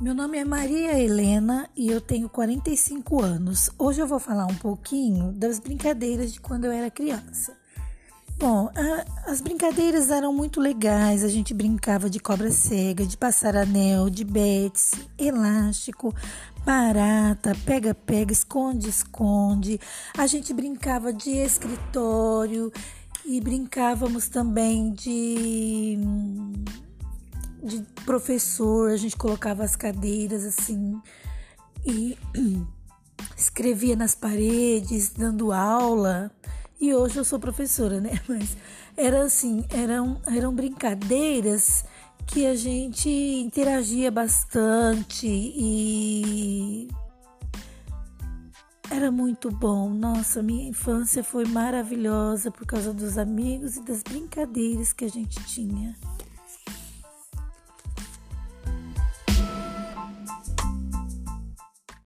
Meu nome é Maria Helena e eu tenho 45 anos. Hoje eu vou falar um pouquinho das brincadeiras de quando eu era criança. Bom, a, as brincadeiras eram muito legais. A gente brincava de cobra cega, de passar anel, de bets, elástico, barata, pega-pega, esconde-esconde. A gente brincava de escritório e brincávamos também de de professor, a gente colocava as cadeiras assim e escrevia nas paredes, dando aula. E hoje eu sou professora, né? Mas era assim, eram, eram brincadeiras que a gente interagia bastante e era muito bom. Nossa, minha infância foi maravilhosa por causa dos amigos e das brincadeiras que a gente tinha.